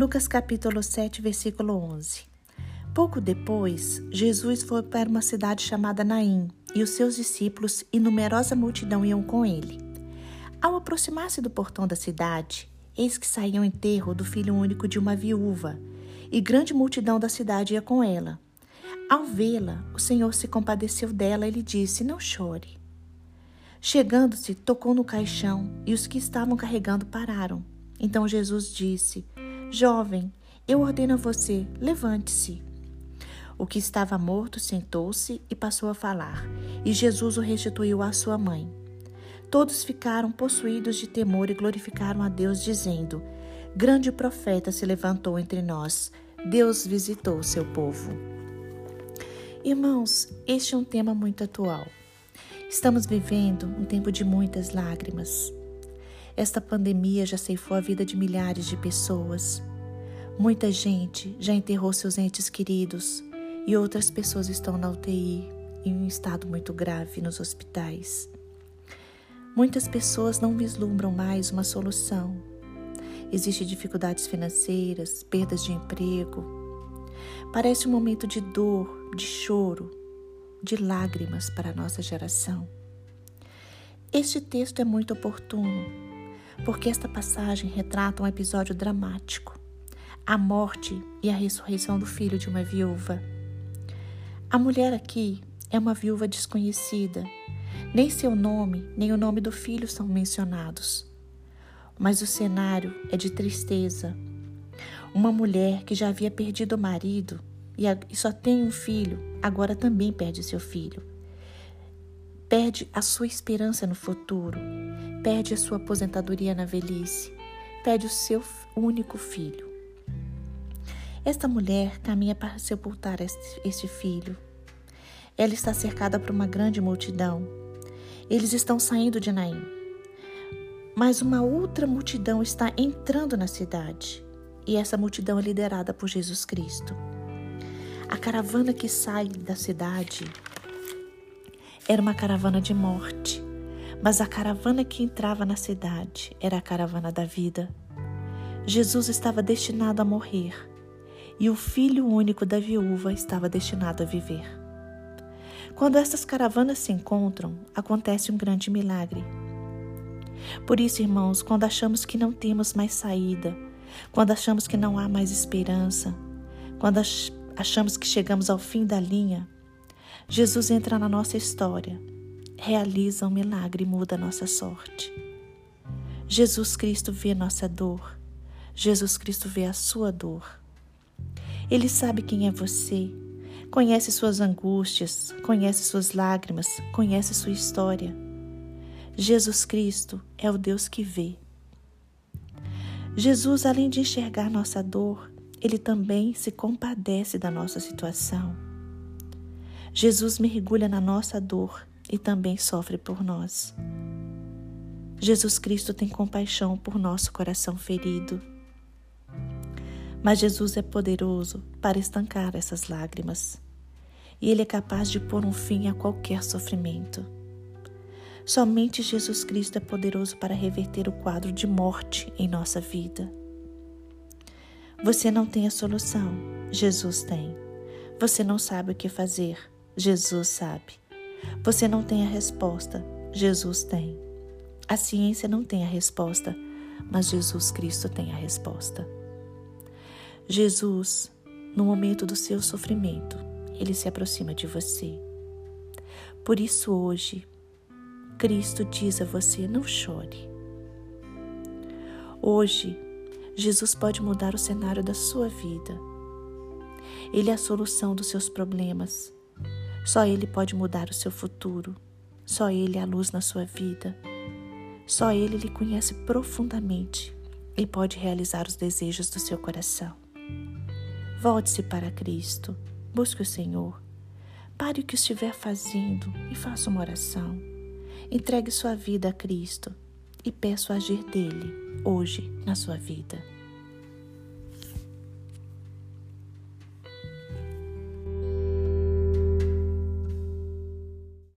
Lucas capítulo 7, versículo 11. Pouco depois, Jesus foi para uma cidade chamada Naim, e os seus discípulos e numerosa multidão iam com ele. Ao aproximar-se do portão da cidade, eis que saía o enterro do filho único de uma viúva, e grande multidão da cidade ia com ela. Ao vê-la, o Senhor se compadeceu dela e lhe disse: Não chore. Chegando-se, tocou no caixão, e os que estavam carregando pararam. Então Jesus disse: Jovem, eu ordeno a você, levante-se. O que estava morto sentou-se e passou a falar, e Jesus o restituiu à sua mãe. Todos ficaram possuídos de temor e glorificaram a Deus, dizendo: Grande profeta se levantou entre nós, Deus visitou o seu povo. Irmãos, este é um tema muito atual. Estamos vivendo um tempo de muitas lágrimas. Esta pandemia já ceifou a vida de milhares de pessoas. Muita gente já enterrou seus entes queridos, e outras pessoas estão na UTI em um estado muito grave nos hospitais. Muitas pessoas não vislumbram mais uma solução. Existem dificuldades financeiras, perdas de emprego. Parece um momento de dor, de choro, de lágrimas para a nossa geração. Este texto é muito oportuno, porque esta passagem retrata um episódio dramático: a morte e a ressurreição do filho de uma viúva. A mulher aqui é uma viúva desconhecida. Nem seu nome, nem o nome do filho são mencionados. Mas o cenário é de tristeza. Uma mulher que já havia perdido o marido e só tem um filho, agora também perde seu filho. Perde a sua esperança no futuro, perde a sua aposentadoria na velhice, perde o seu único filho. Esta mulher caminha para sepultar este, filho. Ela está cercada por uma grande multidão. Eles estão saindo de Naim. Mas uma outra multidão está entrando na cidade. E essa multidão é liderada por Jesus Cristo. A caravana que sai da cidade era uma caravana de morte, mas a caravana que entrava na cidade era a caravana da vida. Jesus estava destinado a morrer e o filho único da viúva estava destinado a viver. Quando estas caravanas se encontram, acontece um grande milagre. Por isso, irmãos, quando achamos que não temos mais saída, quando achamos que não há mais esperança, quando achamos que chegamos ao fim da linha, Jesus entra na nossa história, realiza um milagre e muda a nossa sorte. Jesus Cristo vê nossa dor, Jesus Cristo vê a sua dor. Ele sabe quem é você, conhece suas angústias, conhece suas lágrimas, conhece sua história. Jesus Cristo é o Deus que vê. Jesus, além de enxergar nossa dor, ele também se compadece da nossa situação. Jesus mergulha na nossa dor e também sofre por nós. Jesus Cristo tem compaixão por nosso coração ferido. Mas Jesus é poderoso para estancar essas lágrimas. E Ele é capaz de pôr um fim a qualquer sofrimento. Somente Jesus Cristo é poderoso para reverter o quadro de morte em nossa vida. Você não tem a solução, Jesus tem. Você não sabe o que fazer, Jesus sabe. Você não tem a resposta, Jesus tem. A ciência não tem a resposta, mas Jesus Cristo tem a resposta. Jesus, no momento do seu sofrimento, ele se aproxima de você. Por isso, hoje, Cristo diz a você: não chore. Hoje, Jesus pode mudar o cenário da sua vida. Ele é a solução dos seus problemas. Só Ele pode mudar o seu futuro. Só Ele é a luz na sua vida. Só Ele lhe conhece profundamente e pode realizar os desejos do seu coração. Volte-se para Cristo, busque o Senhor. Pare o que estiver fazendo e faça uma oração. Entregue sua vida a Cristo e peça o agir dele hoje na sua vida.